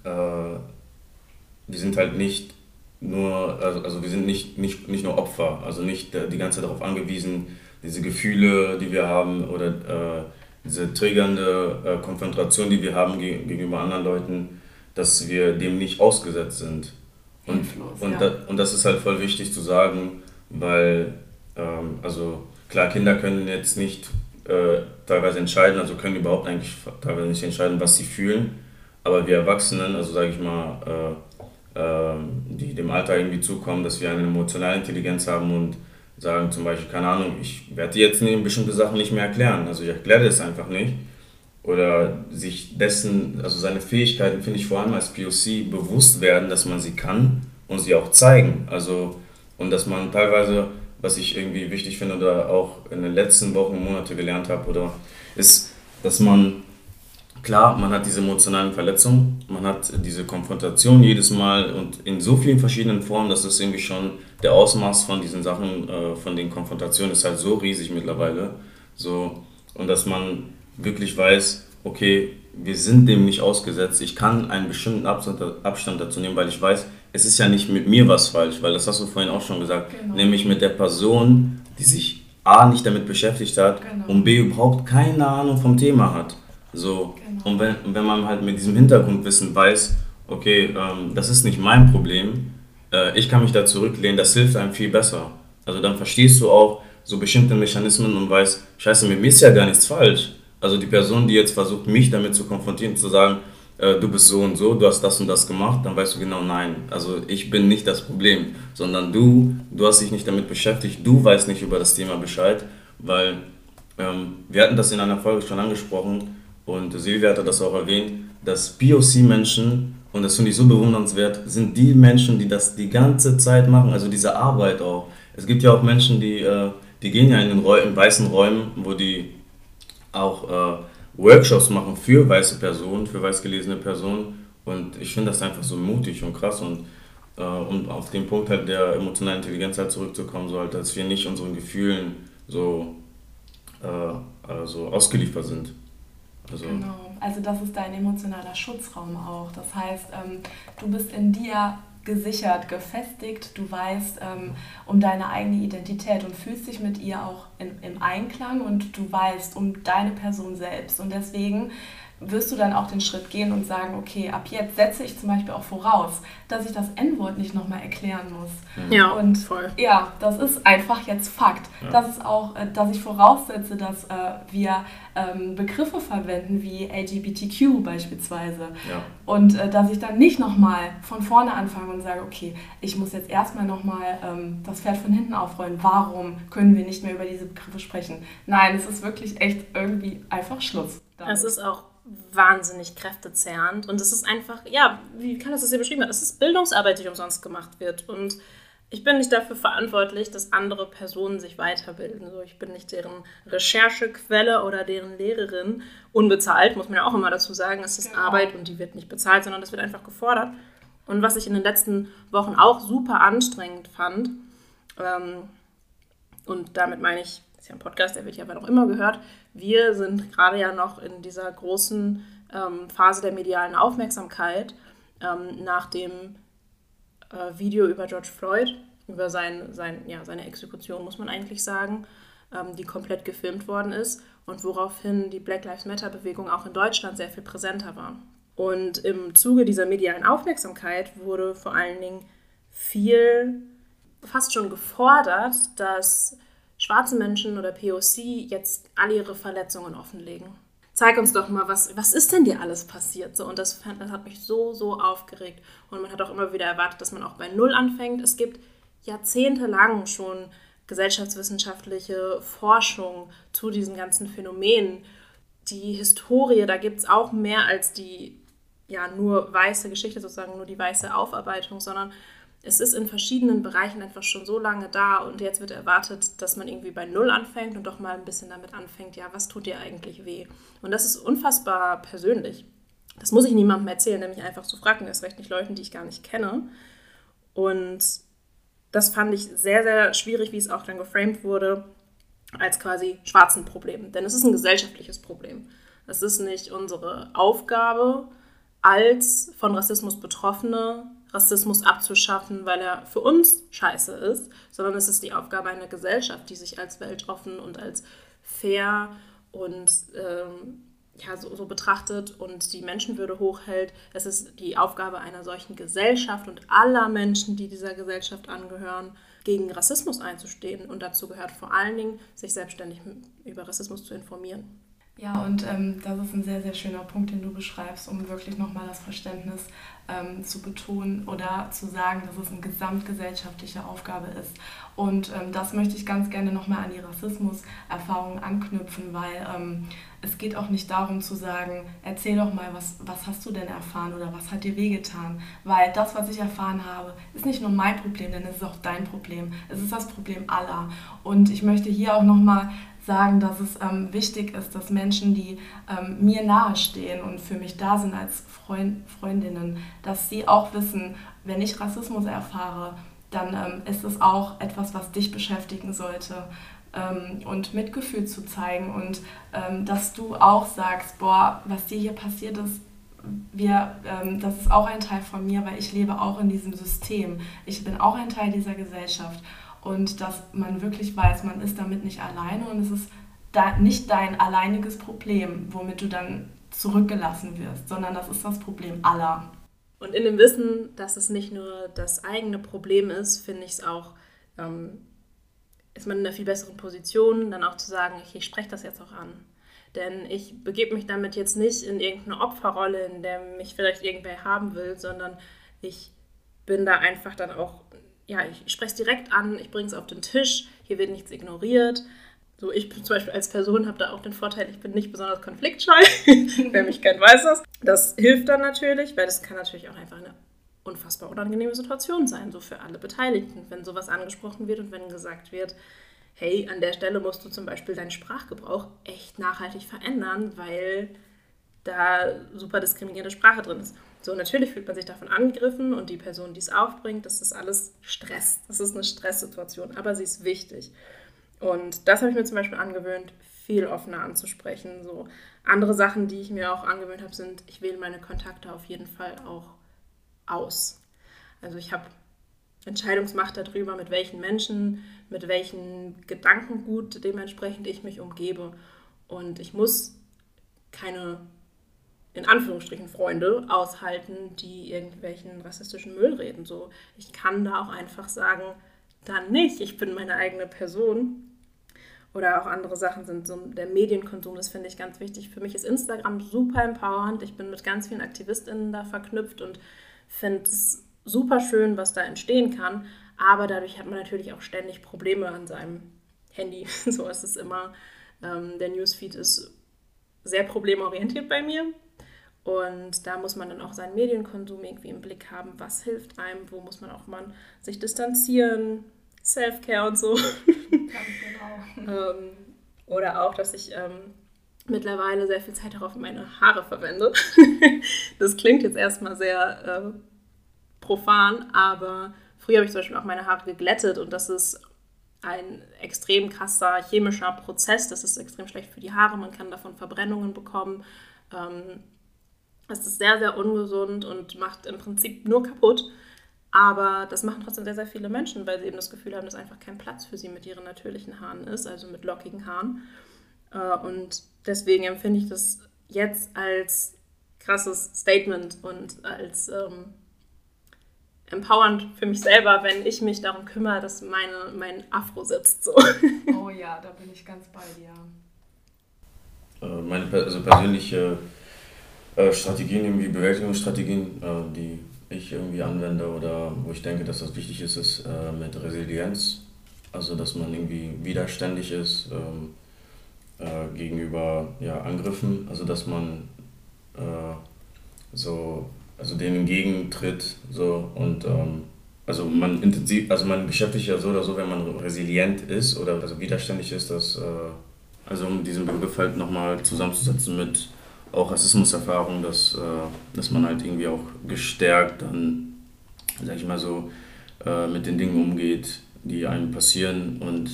äh, wir sind halt nicht nur, also, also wir sind nicht, nicht, nicht nur Opfer, also nicht die ganze Zeit darauf angewiesen, diese Gefühle, die wir haben oder äh, diese triggernde äh, Konfrontation, die wir haben ge gegenüber anderen Leuten, dass wir dem nicht ausgesetzt sind. Und, und, ja. da, und das ist halt voll wichtig zu sagen, weil, ähm, also klar, Kinder können jetzt nicht äh, teilweise entscheiden, also können überhaupt eigentlich teilweise nicht entscheiden, was sie fühlen, aber wir Erwachsenen, also sage ich mal, äh, die dem Alter irgendwie zukommen, dass wir eine emotionale Intelligenz haben und sagen zum Beispiel, keine Ahnung, ich werde jetzt bestimmte Sachen nicht mehr erklären. Also ich erkläre das einfach nicht. Oder sich dessen, also seine Fähigkeiten, finde ich vor allem als POC bewusst werden, dass man sie kann und sie auch zeigen. Also, und dass man teilweise, was ich irgendwie wichtig finde oder auch in den letzten Wochen und Monaten gelernt habe, oder ist, dass man Klar, man hat diese emotionalen Verletzungen, man hat diese Konfrontation jedes Mal und in so vielen verschiedenen Formen, dass es irgendwie schon der Ausmaß von diesen Sachen, äh, von den Konfrontationen ist halt so riesig mittlerweile. So, und dass man wirklich weiß, okay, wir sind dem nicht ausgesetzt, ich kann einen bestimmten Abstand, dazu nehmen, weil ich weiß, es ist ja nicht mit mir was falsch, weil das hast du vorhin auch schon gesagt, genau. nämlich mit der Person, die sich A nicht damit beschäftigt hat genau. und B überhaupt keine Ahnung vom Thema hat. So, genau. und wenn, wenn man halt mit diesem Hintergrundwissen weiß, okay, ähm, das ist nicht mein Problem, äh, ich kann mich da zurücklehnen, das hilft einem viel besser. Also dann verstehst du auch so bestimmte Mechanismen und weißt, scheiße, mit mir ist ja gar nichts falsch. Also die Person, die jetzt versucht, mich damit zu konfrontieren, zu sagen, äh, du bist so und so, du hast das und das gemacht, dann weißt du genau, nein, also ich bin nicht das Problem, sondern du, du hast dich nicht damit beschäftigt, du weißt nicht über das Thema Bescheid, weil ähm, wir hatten das in einer Folge schon angesprochen und Silvia hatte das auch erwähnt, dass POC-Menschen, und das finde ich so bewundernswert, sind die Menschen, die das die ganze Zeit machen, also diese Arbeit auch. Es gibt ja auch Menschen, die, äh, die gehen ja in den Räu in weißen Räumen, wo die auch äh, Workshops machen für weiße Personen, für weiß gelesene Personen. Und ich finde das einfach so mutig und krass. Und äh, um auf den Punkt halt der emotionalen Intelligenz halt zurückzukommen, so halt, dass wir nicht unseren Gefühlen so, äh, also ausgeliefert sind. Also genau, also das ist dein emotionaler Schutzraum auch. Das heißt, ähm, du bist in dir gesichert, gefestigt, du weißt ähm, um deine eigene Identität und fühlst dich mit ihr auch in, im Einklang und du weißt um deine Person selbst. Und deswegen wirst du dann auch den Schritt gehen und sagen, okay, ab jetzt setze ich zum Beispiel auch voraus, dass ich das N-Wort nicht nochmal erklären muss. Ja, und voll. Ja, das ist einfach jetzt Fakt. Ja. Das ist auch, äh, dass ich voraussetze, dass äh, wir ähm, Begriffe verwenden wie LGBTQ beispielsweise. Ja. Und äh, dass ich dann nicht nochmal von vorne anfange und sage, okay, ich muss jetzt erstmal nochmal ähm, das Pferd von hinten aufrollen. Warum können wir nicht mehr über diese Begriffe sprechen? Nein, es ist wirklich echt irgendwie einfach Schluss. Damit. Es ist auch wahnsinnig kräftezehrend. Und es ist einfach, ja, wie kann das das hier beschrieben? Es ist Bildungsarbeit, die umsonst gemacht wird. Und ich bin nicht dafür verantwortlich, dass andere Personen sich weiterbilden. So, ich bin nicht deren Recherchequelle oder deren Lehrerin. Unbezahlt, muss man ja auch immer dazu sagen. Es ist genau. Arbeit und die wird nicht bezahlt, sondern das wird einfach gefordert. Und was ich in den letzten Wochen auch super anstrengend fand, ähm, und damit meine ich ist ja ein Podcast, der wird ja aber noch immer gehört. Wir sind gerade ja noch in dieser großen ähm, Phase der medialen Aufmerksamkeit ähm, nach dem äh, Video über George Floyd, über sein, sein, ja, seine Exekution, muss man eigentlich sagen, ähm, die komplett gefilmt worden ist und woraufhin die Black Lives Matter-Bewegung auch in Deutschland sehr viel präsenter war. Und im Zuge dieser medialen Aufmerksamkeit wurde vor allen Dingen viel fast schon gefordert, dass schwarze Menschen oder POC jetzt alle ihre Verletzungen offenlegen. Zeig uns doch mal, was, was ist denn dir alles passiert? So, und das, das hat mich so, so aufgeregt. Und man hat auch immer wieder erwartet, dass man auch bei Null anfängt. Es gibt jahrzehntelang schon gesellschaftswissenschaftliche Forschung zu diesen ganzen Phänomenen. Die Historie, da gibt es auch mehr als die ja nur weiße Geschichte, sozusagen nur die weiße Aufarbeitung, sondern es ist in verschiedenen Bereichen einfach schon so lange da und jetzt wird erwartet, dass man irgendwie bei Null anfängt und doch mal ein bisschen damit anfängt, ja, was tut dir eigentlich weh? Und das ist unfassbar persönlich. Das muss ich niemandem erzählen, mich einfach so fragt und erst recht nicht Leuten, die ich gar nicht kenne. Und das fand ich sehr, sehr schwierig, wie es auch dann geframed wurde, als quasi schwarzen Problem. Denn es ist ein gesellschaftliches Problem. Es ist nicht unsere Aufgabe, als von Rassismus Betroffene Rassismus abzuschaffen, weil er für uns scheiße ist, sondern es ist die Aufgabe einer Gesellschaft, die sich als weltoffen und als fair und ähm, ja, so, so, betrachtet und die Menschenwürde hochhält. Es ist die Aufgabe einer solchen Gesellschaft und aller Menschen, die dieser Gesellschaft angehören, gegen Rassismus einzustehen. Und dazu gehört vor allen Dingen, sich selbstständig über Rassismus zu informieren. Ja, und ähm, das ist ein sehr, sehr schöner Punkt, den du beschreibst, um wirklich nochmal das Verständnis ähm, zu betonen oder zu sagen, dass es eine gesamtgesellschaftliche Aufgabe ist. Und ähm, das möchte ich ganz gerne nochmal an die Rassismus-Erfahrung anknüpfen, weil ähm, es geht auch nicht darum zu sagen, erzähl doch mal, was, was hast du denn erfahren oder was hat dir wehgetan? Weil das, was ich erfahren habe, ist nicht nur mein Problem, denn es ist auch dein Problem. Es ist das Problem aller. Und ich möchte hier auch nochmal sagen, dass es ähm, wichtig ist, dass Menschen, die ähm, mir nahestehen und für mich da sind als Freund, Freundinnen, dass sie auch wissen, wenn ich Rassismus erfahre, dann ähm, ist es auch etwas, was dich beschäftigen sollte. Ähm, und Mitgefühl zu zeigen und ähm, dass du auch sagst, boah, was dir hier passiert ist, wir, ähm, das ist auch ein Teil von mir, weil ich lebe auch in diesem System. Ich bin auch ein Teil dieser Gesellschaft und dass man wirklich weiß, man ist damit nicht alleine und es ist da nicht dein alleiniges Problem, womit du dann zurückgelassen wirst, sondern das ist das Problem aller. Und in dem Wissen, dass es nicht nur das eigene Problem ist, finde ich es auch ähm, ist man in einer viel besseren Position, dann auch zu sagen, okay, ich spreche das jetzt auch an. Denn ich begebe mich damit jetzt nicht in irgendeine Opferrolle, in der mich vielleicht irgendwer haben will, sondern ich bin da einfach dann auch, ja, ich spreche es direkt an, ich bringe es auf den Tisch, hier wird nichts ignoriert. So, ich bin zum Beispiel als Person habe da auch den Vorteil, ich bin nicht besonders konfliktscheu. <laughs> Wer mich kennt, weiß das. Das hilft dann natürlich, weil das kann natürlich auch einfach eine unfassbar unangenehme Situation sein, so für alle Beteiligten, wenn sowas angesprochen wird und wenn gesagt wird, hey, an der Stelle musst du zum Beispiel deinen Sprachgebrauch echt nachhaltig verändern, weil da super diskriminierende Sprache drin ist. So, natürlich fühlt man sich davon angegriffen und die Person, die es aufbringt, das ist alles Stress. Das ist eine Stresssituation, aber sie ist wichtig. Und das habe ich mir zum Beispiel angewöhnt, viel offener anzusprechen. So andere Sachen, die ich mir auch angewöhnt habe, sind, ich wähle meine Kontakte auf jeden Fall auch aus. Also ich habe Entscheidungsmacht darüber, mit welchen Menschen, mit welchem Gedankengut dementsprechend ich mich umgebe. Und ich muss keine, in Anführungsstrichen, Freunde aushalten, die irgendwelchen rassistischen Müll reden. So, ich kann da auch einfach sagen, dann nicht, ich bin meine eigene Person oder auch andere Sachen sind so der Medienkonsum, das finde ich ganz wichtig. Für mich ist Instagram super empowernd. Ich bin mit ganz vielen AktivistInnen da verknüpft und finde es super schön, was da entstehen kann. Aber dadurch hat man natürlich auch ständig Probleme an seinem Handy. <laughs> so ist es immer. Ähm, der Newsfeed ist sehr problemorientiert bei mir. Und da muss man dann auch seinen Medienkonsum irgendwie im Blick haben. Was hilft einem? Wo muss man auch mal sich distanzieren? Self-Care und so. <laughs> genau. ähm, oder auch, dass ich ähm, mittlerweile sehr viel Zeit darauf meine Haare verwende. <laughs> das klingt jetzt erstmal sehr äh, profan, aber früher habe ich zum Beispiel auch meine Haare geglättet und das ist ein extrem krasser chemischer Prozess. Das ist extrem schlecht für die Haare, man kann davon Verbrennungen bekommen. Ähm, das ist sehr, sehr ungesund und macht im Prinzip nur kaputt. Aber das machen trotzdem sehr, sehr viele Menschen, weil sie eben das Gefühl haben, dass einfach kein Platz für sie mit ihren natürlichen Haaren ist, also mit lockigen Haaren. Äh, und deswegen empfinde ich das jetzt als krasses Statement und als ähm, empowernd für mich selber, wenn ich mich darum kümmere, dass meine, mein Afro sitzt. So. Oh ja, da bin ich ganz bei dir. Äh, meine also persönliche äh, Strategien, irgendwie Bewältigungsstrategien, äh, die ich irgendwie anwende oder wo ich denke, dass das wichtig ist, ist äh, mit Resilienz. Also, dass man irgendwie widerständig ist ähm, äh, gegenüber ja, Angriffen. Also, dass man äh, so, also denen entgegentritt. So, und ähm, also man intensiv, also man beschäftigt ja so oder so, wenn man resilient ist oder also widerständig ist, dass, also um diesen Begriff halt nochmal zusammenzusetzen mit auch Rassismuserfahrung, dass, äh, dass man halt irgendwie auch gestärkt dann, sag ich mal so, äh, mit den Dingen umgeht, die einem passieren und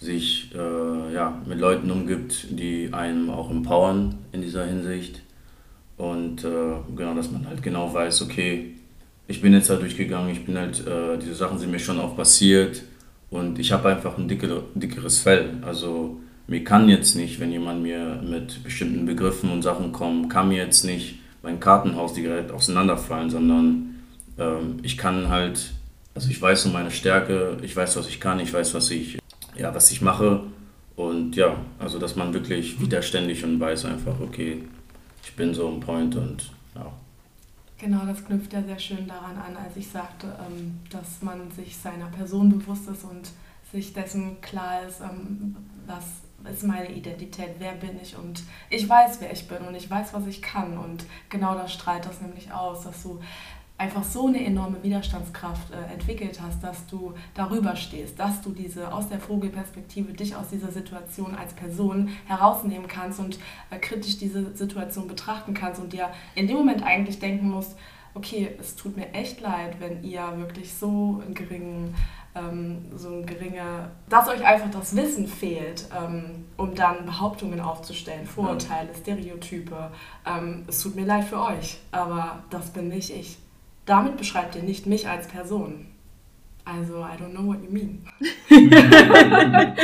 sich äh, ja, mit Leuten umgibt, die einem auch empowern in dieser Hinsicht. Und äh, genau, dass man halt genau weiß, okay, ich bin jetzt da durchgegangen, ich bin halt, äh, diese Sachen sind mir schon auch passiert und ich habe einfach ein dicker, dickeres Fell. Also mir kann jetzt nicht, wenn jemand mir mit bestimmten Begriffen und Sachen kommt, kann mir jetzt nicht mein Kartenhaus direkt auseinanderfallen, sondern ähm, ich kann halt, also ich weiß um meine Stärke, ich weiß, was ich kann, ich weiß, was ich, ja, was ich mache und ja, also dass man wirklich widerständig und weiß einfach, okay, ich bin so ein Point und ja. Genau, das knüpft ja sehr schön daran an, als ich sagte, ähm, dass man sich seiner Person bewusst ist und sich dessen klar ist, ähm, was ist meine Identität, wer bin ich und ich weiß, wer ich bin und ich weiß, was ich kann und genau das strahlt das nämlich aus, dass du einfach so eine enorme Widerstandskraft äh, entwickelt hast, dass du darüber stehst, dass du diese aus der Vogelperspektive dich aus dieser Situation als Person herausnehmen kannst und äh, kritisch diese Situation betrachten kannst und dir in dem Moment eigentlich denken musst, okay, es tut mir echt leid, wenn ihr wirklich so einen geringen ähm, so ein geringer, dass euch einfach das Wissen fehlt, ähm, um dann Behauptungen aufzustellen, Vorurteile, Stereotype. Ähm, es tut mir leid für euch, aber das bin nicht ich. Damit beschreibt ihr nicht mich als Person. Also, I don't know what you mean. <laughs>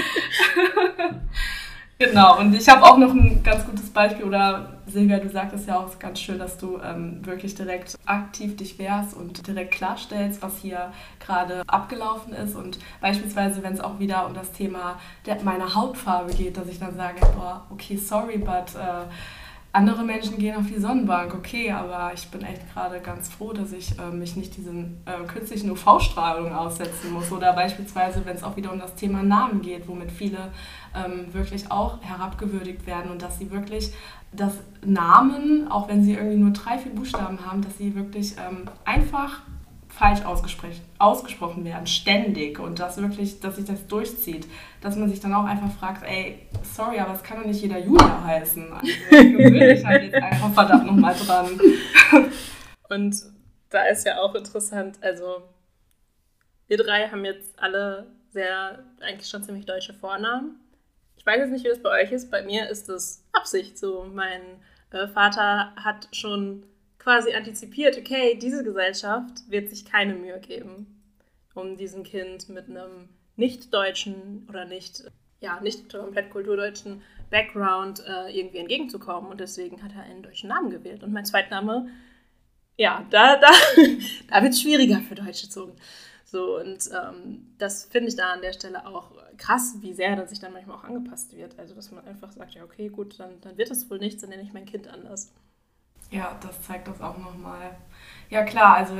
<laughs> Genau, und ich habe auch noch ein ganz gutes Beispiel, oder Silvia, du sagtest ja auch ganz schön, dass du ähm, wirklich direkt aktiv dich wehrst und direkt klarstellst, was hier gerade abgelaufen ist. Und beispielsweise, wenn es auch wieder um das Thema meiner Hautfarbe geht, dass ich dann sage, boah, okay, sorry, but... Äh, andere Menschen gehen auf die Sonnenbank, okay, aber ich bin echt gerade ganz froh, dass ich äh, mich nicht diesen äh, künstlichen UV-Strahlung aussetzen muss. Oder beispielsweise, wenn es auch wieder um das Thema Namen geht, womit viele ähm, wirklich auch herabgewürdigt werden und dass sie wirklich das Namen, auch wenn sie irgendwie nur drei, vier Buchstaben haben, dass sie wirklich ähm, einfach falsch ausgesprochen werden, ständig und das wirklich, dass sich das durchzieht, dass man sich dann auch einfach fragt, ey, sorry, aber es kann doch nicht jeder Julia heißen. Also <laughs> gewöhne ich halt jetzt einfach verdammt nochmal dran. <laughs> Und da ist ja auch interessant, also wir drei haben jetzt alle sehr, eigentlich schon ziemlich deutsche Vornamen. Ich weiß jetzt nicht, wie das bei euch ist. Bei mir ist es Absicht so. Mein äh, Vater hat schon quasi antizipiert, okay, diese Gesellschaft wird sich keine Mühe geben, um diesem Kind mit einem nicht-deutschen oder nicht, ja, nicht komplett kulturdeutschen Background äh, irgendwie entgegenzukommen. Und deswegen hat er einen deutschen Namen gewählt. Und mein Zweitname, ja, da, da, <laughs> da wird es schwieriger für deutsche Zungen. So, und ähm, das finde ich da an der Stelle auch krass, wie sehr das sich dann manchmal auch angepasst wird. Also, dass man einfach sagt, ja, okay, gut, dann, dann wird es wohl nichts, dann nenne ich mein Kind anders. Ja, das zeigt das auch nochmal. Ja klar, also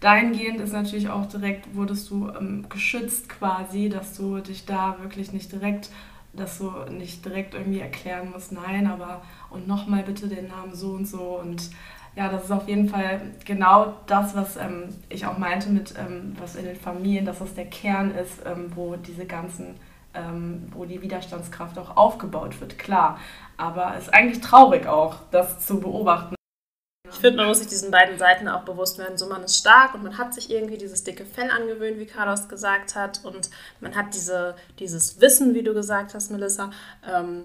dahingehend ist natürlich auch direkt, wurdest du ähm, geschützt quasi, dass du dich da wirklich nicht direkt, dass du nicht direkt irgendwie erklären musst, nein, aber und nochmal bitte den Namen so und so und ja, das ist auf jeden Fall genau das, was ähm, ich auch meinte mit, ähm, was in den Familien, dass das der Kern ist, ähm, wo diese ganzen ähm, wo die Widerstandskraft auch aufgebaut wird, klar. Aber es ist eigentlich traurig auch, das zu beobachten. Ich finde, man muss sich diesen beiden Seiten auch bewusst werden. So, man ist stark und man hat sich irgendwie dieses dicke Fell angewöhnt, wie Carlos gesagt hat. Und man hat diese, dieses Wissen, wie du gesagt hast, Melissa. Ähm,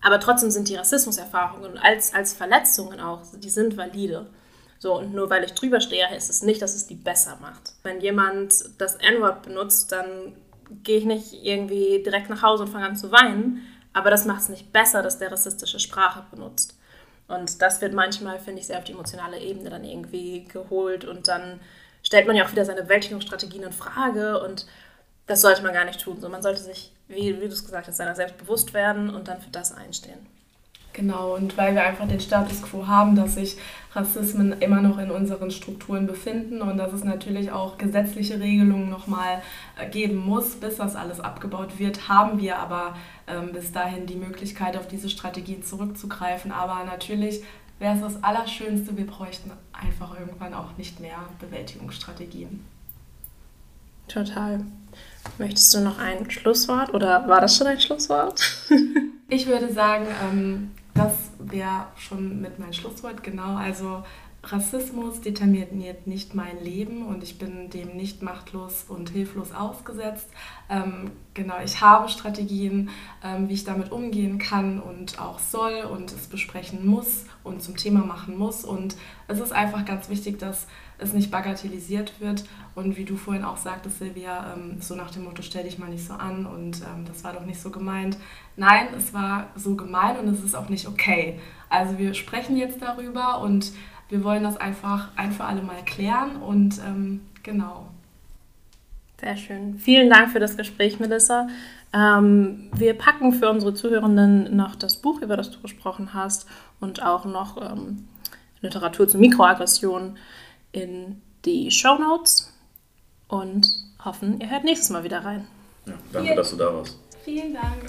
aber trotzdem sind die Rassismuserfahrungen als, als Verletzungen auch, die sind valide. So, und nur weil ich drüber stehe, heißt es nicht, dass es die besser macht. Wenn jemand das N-Wort benutzt, dann gehe ich nicht irgendwie direkt nach Hause und fange an zu weinen. Aber das macht es nicht besser, dass der rassistische Sprache benutzt. Und das wird manchmal, finde ich, sehr auf die emotionale Ebene dann irgendwie geholt und dann stellt man ja auch wieder seine Bewältigungsstrategien in Frage und das sollte man gar nicht tun. So, man sollte sich, wie, wie du es gesagt hast, seiner selbst bewusst werden und dann für das einstehen. Genau, und weil wir einfach den Status quo haben, dass sich Rassismen immer noch in unseren Strukturen befinden und dass es natürlich auch gesetzliche Regelungen nochmal äh, geben muss, bis das alles abgebaut wird, haben wir aber ähm, bis dahin die Möglichkeit, auf diese Strategien zurückzugreifen. Aber natürlich wäre es das Allerschönste, wir bräuchten einfach irgendwann auch nicht mehr Bewältigungsstrategien. Total. Möchtest du noch ein Schlusswort oder war das schon ein Schlusswort? <laughs> ich würde sagen, ähm, das wäre schon mit meinem Schlusswort, genau. Also Rassismus determiniert nicht mein Leben und ich bin dem nicht machtlos und hilflos ausgesetzt. Ähm, genau, ich habe Strategien, ähm, wie ich damit umgehen kann und auch soll und es besprechen muss und zum Thema machen muss. Und es ist einfach ganz wichtig, dass es nicht bagatellisiert wird und wie du vorhin auch sagtest, Silvia, ähm, so nach dem Motto, stell dich mal nicht so an und ähm, das war doch nicht so gemeint. Nein, es war so gemeint und es ist auch nicht okay. Also wir sprechen jetzt darüber und wir wollen das einfach ein für alle Mal klären und ähm, genau. Sehr schön. Vielen Dank für das Gespräch, Melissa. Ähm, wir packen für unsere Zuhörenden noch das Buch, über das du gesprochen hast, und auch noch ähm, Literatur zu Mikroaggressionen in die Show Notes und hoffen, ihr hört nächstes Mal wieder rein. Ja, danke, dass du da warst. Vielen Dank.